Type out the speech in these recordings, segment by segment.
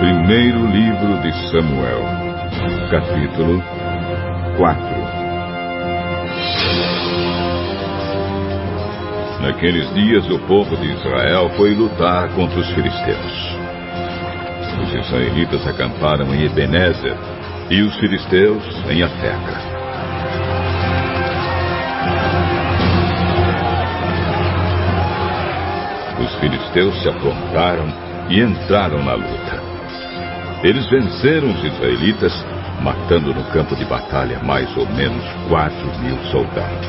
Primeiro livro de Samuel, capítulo 4 Naqueles dias o povo de Israel foi lutar contra os filisteus. Os israelitas acamparam em Ebenezer e os filisteus em Afeca. Os filisteus se aprontaram e entraram na luta. Eles venceram os israelitas, matando no campo de batalha mais ou menos quatro mil soldados.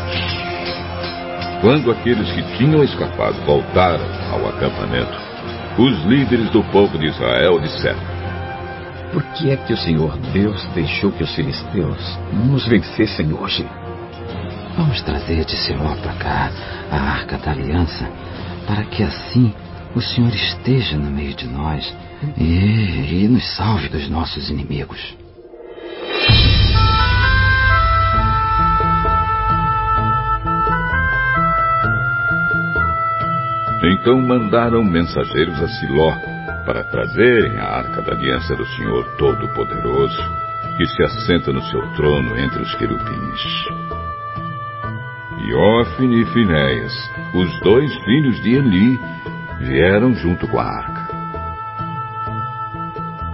Quando aqueles que tinham escapado voltaram ao acampamento, os líderes do povo de Israel disseram: Por que é que o Senhor Deus deixou que os filisteus nos vencessem hoje? Vamos trazer de Siló para cá a arca da aliança, para que assim o Senhor esteja no meio de nós e, e nos salve dos nossos inimigos. Então mandaram mensageiros a Siló para trazerem a arca da aliança do Senhor Todo-Poderoso, que se assenta no seu trono entre os querubins. E Ofne e Finéias, os dois filhos de Eli, vieram junto com a arca.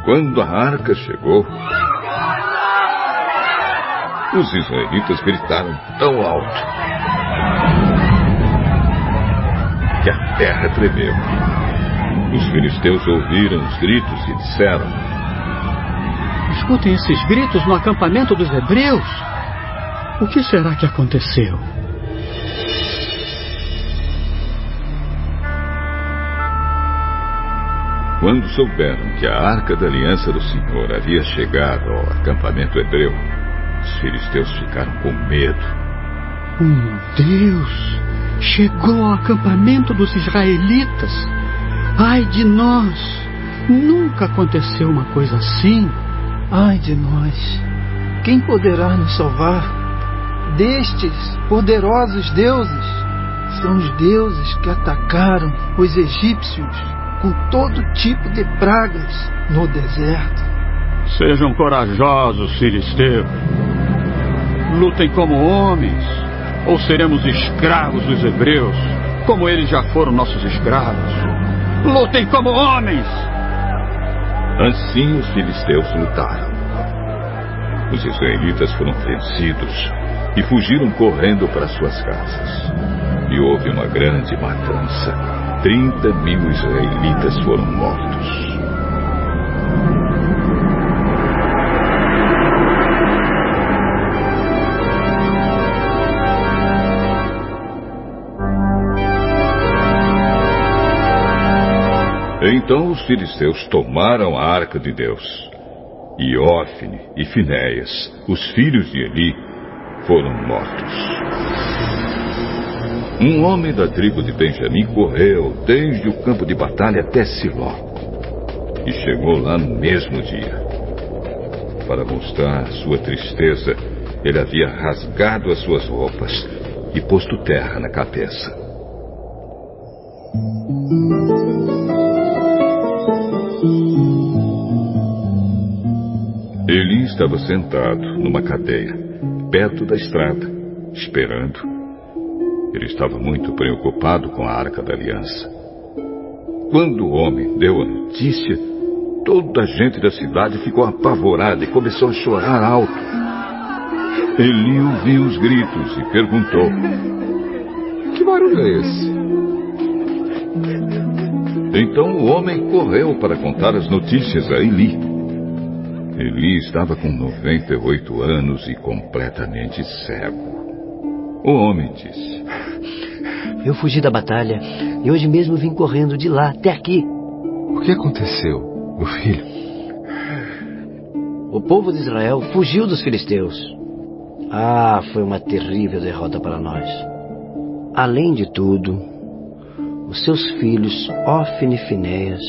Quando a arca chegou, os israelitas gritaram tão alto que a terra tremeu. Os filisteus ouviram os gritos e disseram: Escutem esses gritos no acampamento dos hebreus. O que será que aconteceu? Quando souberam que a arca da aliança do Senhor havia chegado ao acampamento hebreu, os filisteus ficaram com medo. Meu Deus! Chegou ao acampamento dos israelitas. Ai de nós! Nunca aconteceu uma coisa assim. Ai de nós! Quem poderá nos salvar destes poderosos deuses? São os deuses que atacaram os egípcios com todo tipo de pragas no deserto. Sejam corajosos, filisteus. Lutem como homens, ou seremos escravos dos hebreus, como eles já foram nossos escravos. Lutem como homens! Assim os filisteus lutaram. Os israelitas foram vencidos e fugiram correndo para suas casas. E houve uma grande matança 30 mil israelitas foram mortos. Então os filisteus tomaram a arca de Deus. E Ofne e Finéias, os filhos de Eli, foram mortos. Um homem da tribo de Benjamim correu desde o campo de batalha até Siló e chegou lá no mesmo dia. Para mostrar sua tristeza, ele havia rasgado as suas roupas e posto terra na cabeça. Ele estava sentado numa cadeia, perto da estrada, esperando ele estava muito preocupado com a arca da aliança. Quando o homem deu a notícia, toda a gente da cidade ficou apavorada e começou a chorar alto. Eli ouviu os gritos e perguntou: Que barulho é esse? Então o homem correu para contar as notícias a Eli. Eli estava com 98 anos e completamente cego. O homem disse: Eu fugi da batalha e hoje mesmo vim correndo de lá até aqui. O que aconteceu, meu filho? O povo de Israel fugiu dos filisteus. Ah, foi uma terrível derrota para nós. Além de tudo, os seus filhos, Ofne e Finéas,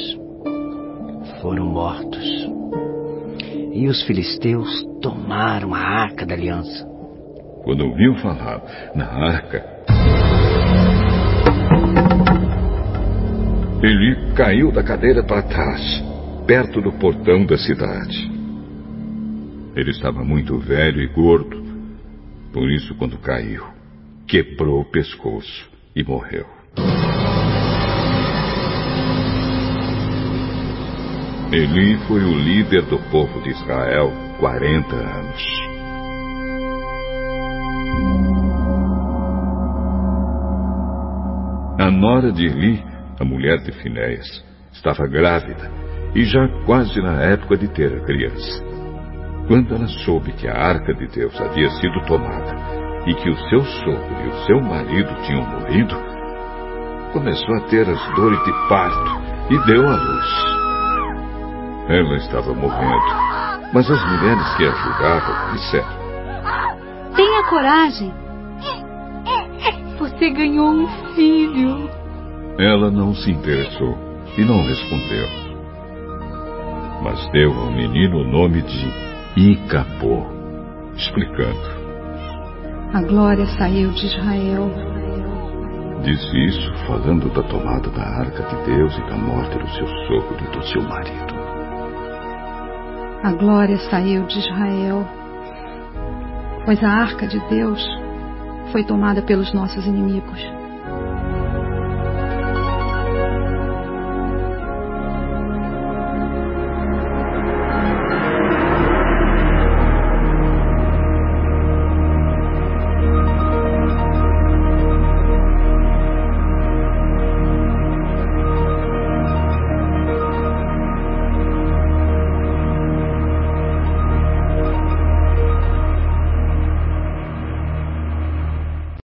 foram mortos. E os filisteus tomaram a arca da aliança. Quando ouviu falar na arca, ele caiu da cadeira para trás perto do portão da cidade. Ele estava muito velho e gordo, por isso, quando caiu, quebrou o pescoço e morreu. Eli foi o líder do povo de Israel 40 anos. A nora de Eli, a mulher de Finéias, estava grávida e já quase na época de ter a criança. Quando ela soube que a arca de Deus havia sido tomada e que o seu sogro e o seu marido tinham morrido, começou a ter as dores de parto e deu à luz. Ela estava morrendo, mas as mulheres que a ajudavam disseram: Tenha coragem. Você ganhou um filho. Ela não se interessou e não respondeu. Mas deu ao menino o nome de Icapô, explicando. A glória saiu de Israel. Disse isso falando da tomada da arca de Deus e da morte do seu sogro e do seu marido. A glória saiu de Israel, pois a arca de Deus foi tomada pelos nossos inimigos.